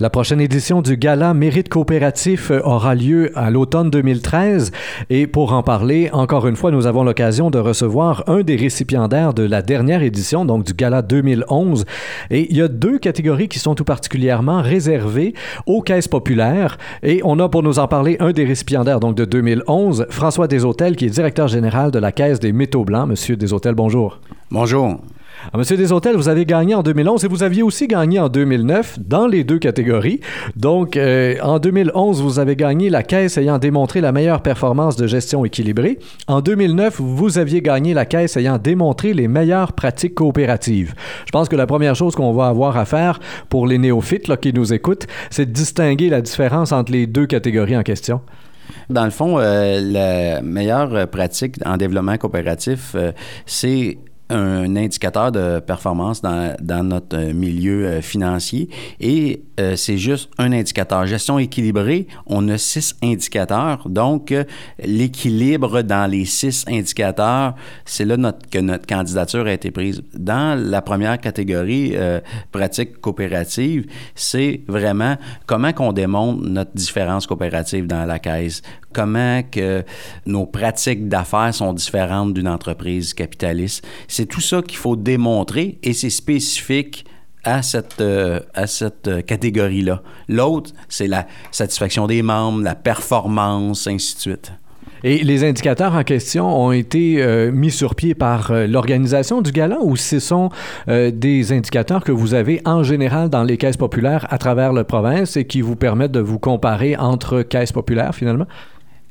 La prochaine édition du Gala Mérite coopératif aura lieu à l'automne 2013 et pour en parler, encore une fois, nous avons l'occasion de recevoir un des récipiendaires de la dernière édition, donc du Gala 2011. Et il y a deux catégories qui sont tout particulièrement réservées aux caisses populaires et on a pour nous en parler un des récipiendaires donc de 2011, François Deshôtels, qui est directeur général de la Caisse des métaux blancs. Monsieur Deshôtels, bonjour. Bonjour. Monsieur Deshôtels, vous avez gagné en 2011 et vous aviez aussi gagné en 2009 dans les deux catégories. Donc, euh, en 2011, vous avez gagné la caisse ayant démontré la meilleure performance de gestion équilibrée. En 2009, vous aviez gagné la caisse ayant démontré les meilleures pratiques coopératives. Je pense que la première chose qu'on va avoir à faire pour les néophytes qui nous écoutent, c'est de distinguer la différence entre les deux catégories en question. Dans le fond, euh, la meilleure pratique en développement coopératif, euh, c'est un indicateur de performance dans, notre milieu euh, financier et euh, c'est juste un indicateur. Gestion équilibrée, on a six indicateurs, donc euh, l'équilibre dans les six indicateurs, c'est là que notre candidature a été prise. Dans la première catégorie, pratique coopérative, c'est vraiment comment qu'on démontre notre différence coopérative dans la caisse, comment que nos pratiques d'affaires sont différentes d'une entreprise capitaliste. C'est tout ça qu'il faut démontrer et c'est spécifique à cette, euh, cette euh, catégorie-là. L'autre, c'est la satisfaction des membres, la performance, ainsi de suite. Et les indicateurs en question ont été euh, mis sur pied par l'organisation du gala ou ce sont des indicateurs que vous avez en général dans les caisses populaires à travers la province et qui vous permettent de vous comparer entre caisses populaires finalement?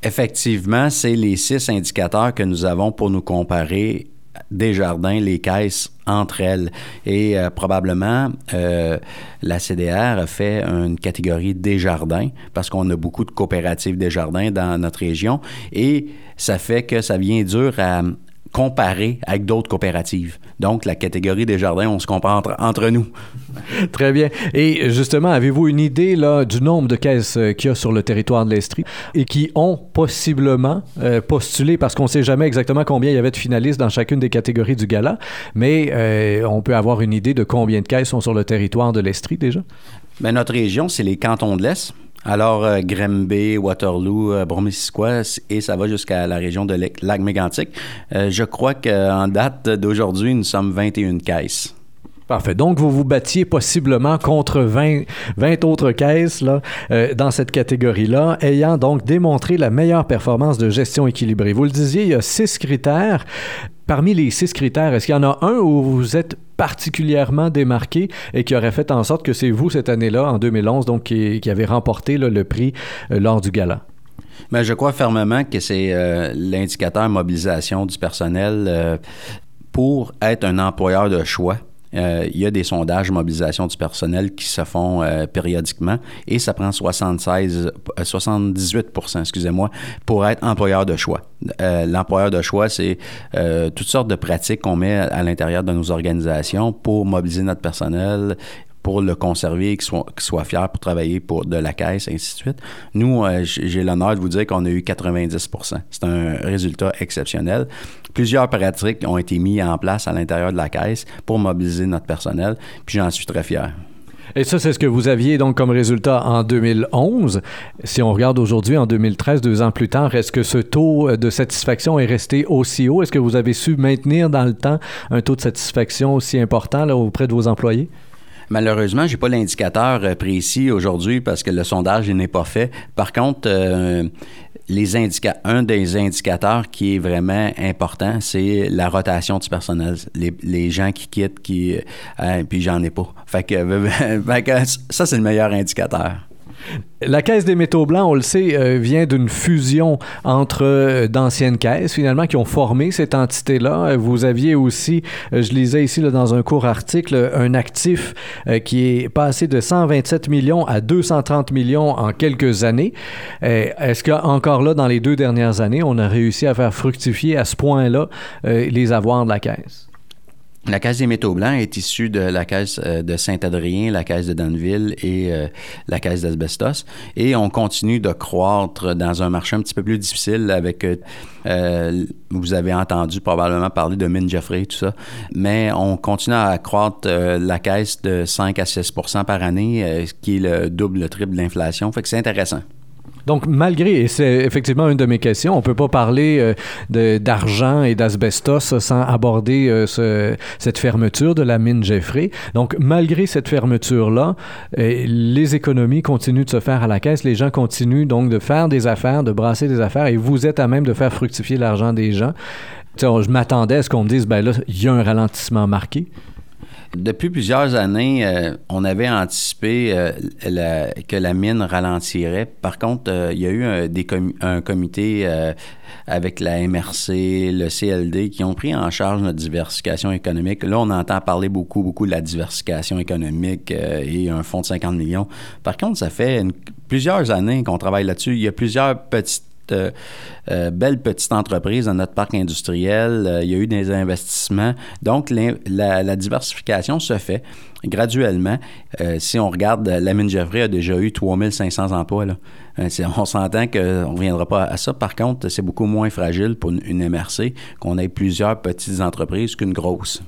Effectivement, c'est les six indicateurs que nous avons pour nous comparer des jardins, les caisses entre elles. Et euh, probablement, euh, la CDR a fait une catégorie des jardins parce qu'on a beaucoup de coopératives des jardins dans notre région et ça fait que ça vient dur à, comparer avec d'autres coopératives. Donc, la catégorie des jardins, on se compare entre, nous. Très bien. Et justement, avez-vous une idée là, du nombre de caisses euh, qu'il y a sur le territoire de l'Estrie et qui ont possiblement euh, postulé, parce qu'on ne sait jamais exactement combien il y avait de finalistes dans chacune des catégories du gala, mais euh, on peut avoir une idée de combien de caisses sont sur le territoire de l'Estrie déjà? Bien, notre région, c'est les cantons de l'Est. Alors, euh, Grimby, Waterloo, euh, et ça va jusqu'à la région de Lac-Mégantic. Euh, je crois qu'en date d'aujourd'hui, nous sommes 21 caisses. Parfait. Donc, vous vous battiez possiblement contre 20, 20 autres caisses là, euh, dans cette catégorie-là, ayant donc démontré la meilleure performance de gestion équilibrée. Vous le disiez, il y a six critères. Parmi les six critères, est-ce qu'il y en a un où vous êtes particulièrement démarqué et qui aurait fait en sorte que c'est vous cette année-là, en 2011, donc qui, avez remporté le prix euh, lors du gala? Mais je crois fermement que c'est euh, l'indicateur mobilisation du personnel euh, pour être un employeur de choix euh, il y a des sondages mobilisation du personnel qui se font euh, périodiquement et ça prend 76, 78 euh, excusez-moi, pour être employeur de choix. L'employeur de choix, c'est toutes sortes de pratiques qu'on met à l'intérieur de nos organisations pour mobiliser notre personnel pour le conserver, qu'il soit, soit, fier pour travailler pour de la caisse, et ainsi de suite. Nous, j'ai l'honneur de vous dire qu'on a eu 90 C'est un résultat exceptionnel. Plusieurs pratiques ont été mises en place à l'intérieur de la caisse pour mobiliser notre personnel, puis j'en suis très fier. Et ça, c'est ce que vous aviez donc comme résultat en 2011. Si on regarde aujourd'hui, en 2013, deux ans plus tard, est-ce que ce taux de satisfaction est resté aussi haut? Est-ce que vous avez su maintenir dans le temps un taux de satisfaction aussi important auprès de vos employés? Malheureusement, j'ai pas l'indicateur euh, précis aujourd'hui parce que le sondage n'est pas fait. Par contre, euh, les un des indicateurs qui est vraiment important, c'est la rotation du personnel. Les, gens qui quittent, qui, euh, puis j'en ai pas. fait que ça, c'est le meilleur indicateur. La Caisse des métaux blancs, on le sait, euh, vient d'une fusion entre euh, d'anciennes caisses, finalement, qui ont formé cette entité-là. Euh, vous aviez aussi, je lisais ici dans un court article, un actif qui est passé de 127 millions à 230 millions en quelques années. Est-ce qu'encore là, dans les deux dernières années, on a réussi à faire fructifier à ce point-là les avoirs de la Caisse? La Caisse des métaux blancs est issue de la Caisse euh, de Saint-Adrien, la Caisse de Danville et euh, la Caisse d'Asbestos. Et on continue de croître dans un marché un petit peu plus difficile avec, euh, vous avez entendu probablement parler de Mine Jeffrey, tout ça. Mais on continue à croître la Caisse de 5 à 6% par année, ce qui est le double, le triple de l'inflation. Fait que c'est intéressant. Donc, malgré, et c'est effectivement une de mes questions, on ne peut pas parler euh, d'argent et d'asbestos sans aborder euh, ce, cette fermeture de la mine Jeffrey. Donc, malgré cette fermeture-là, euh, les économies continuent de se faire à la caisse. Les gens continuent donc de faire des affaires, de brasser des affaires, et vous êtes à même de faire fructifier l'argent des gens. je m'attendais à ce qu'on me dise, ben là, il y a un ralentissement marqué. Depuis plusieurs années, euh, on avait anticipé euh, que la mine ralentirait. Par contre, euh, il y a eu un, comité avec la MRC, le CLD, qui ont pris en charge notre diversification économique. Là, on entend parler beaucoup, beaucoup de la diversification économique et un fonds de 50 millions. Par contre, ça fait plusieurs années qu'on travaille là-dessus. Il y a plusieurs petites euh, euh, belle petite entreprise dans notre parc industriel. Euh, il y a eu des investissements. Donc, la, diversification se fait graduellement. si on regarde, la mine Geoffrey a déjà eu 3500 emplois. On s'entend qu'on ne reviendra pas à ça. Par contre, c'est beaucoup moins fragile pour une MRC qu'on ait plusieurs petites entreprises qu'une grosse.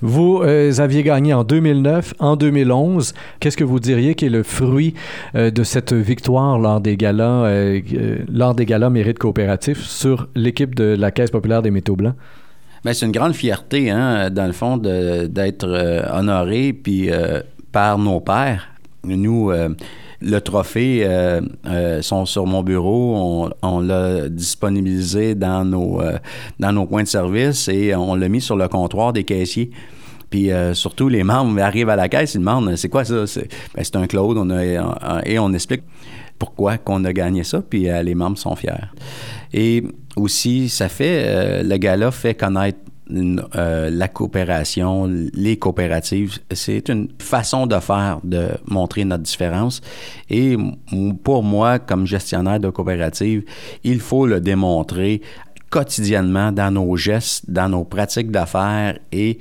Vous euh, aviez gagné en 2009, en 2011. Qu'est-ce que vous diriez qui est le fruit euh, de cette victoire lors des galas, euh, lors des galas mérite coopératif sur l'équipe de la Caisse populaire des métaux blancs? Bien, c'est une grande fierté, hein, dans le fond, d'être honoré puis par nos pères. Nous, le trophée euh, euh, sont sur mon bureau. On, l'a disponibilisé dans nos, euh, dans nos points de service et on l'a mis sur le comptoir des caissiers. Puis surtout, les membres arrivent à la caisse, ils demandent c'est quoi ça? C'est ben, un Claude, on et on explique pourquoi qu'on a gagné ça, puis les membres sont fiers. Et aussi, ça fait, le gala fait connaître euh, la coopération, les coopératives, c'est une façon de faire, de montrer notre différence. Et pour moi, comme gestionnaire de coopérative, il faut le démontrer quotidiennement dans nos gestes, dans nos pratiques d'affaires et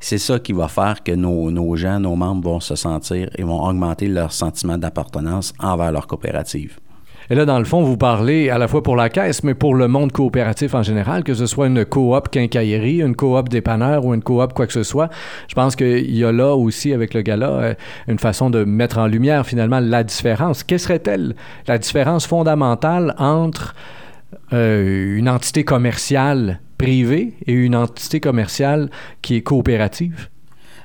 c'est ça qui va faire que nos, nos, gens, nos membres vont se sentir et vont augmenter leur sentiment d'appartenance envers leur coopérative. Et là, dans le fond, vous parlez à la fois pour la caisse, mais pour le monde coopératif en général, que ce soit une coop quincaillerie, une coop dépanneur ou une coop quoi que ce soit. Je pense qu'il y a là aussi, avec le gala, euh, une façon de mettre en lumière finalement la différence. Quelle serait-elle la différence fondamentale entre euh, une entité commerciale privée et une entité commerciale qui est coopérative?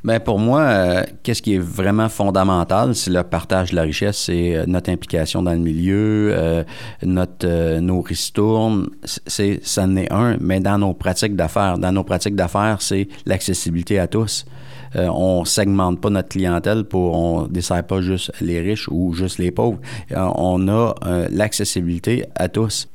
Bien, pour moi, euh, qu'est-ce qui est vraiment fondamental, c'est le partage de la richesse, c'est euh, notre implication dans le milieu, euh, notre nos ristournes, c'est ça en est un, mais dans nos pratiques d'affaires, dans nos pratiques d'affaires, c'est l'accessibilité à tous. on segmente pas notre clientèle pour on dessert pas juste les riches ou juste les pauvres. on a l'accessibilité à tous.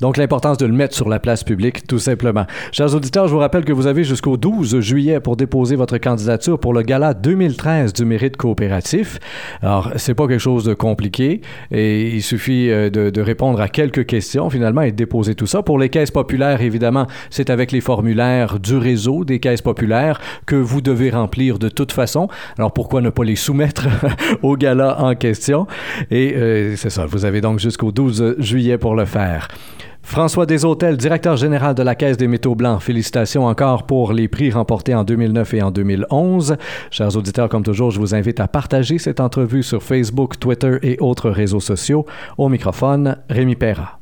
Donc, l'importance de le mettre sur la place publique, tout simplement. Chers auditeurs, je vous rappelle que vous avez jusqu'au 12 juillet pour déposer votre candidature pour le gala 2013 du mérite coopératif. Alors, c'est pas quelque chose de compliqué et il suffit euh, de, répondre à quelques questions finalement et de déposer tout ça. Pour les caisses populaires, évidemment, c'est avec les formulaires du réseau des caisses populaires que vous devez remplir de toute façon. Alors, pourquoi ne pas les soumettre au gala en question? Et euh, c'est ça, vous avez donc jusqu'au 12 juillet pour le faire. François Deshôtels, directeur général de la Caisse des métaux blancs. Félicitations encore pour les prix remportés en 2009 et en 2011. Chers auditeurs, comme toujours, je vous invite à partager cette entrevue sur Facebook, Twitter et autres réseaux sociaux. Au microphone, Rémi Perra.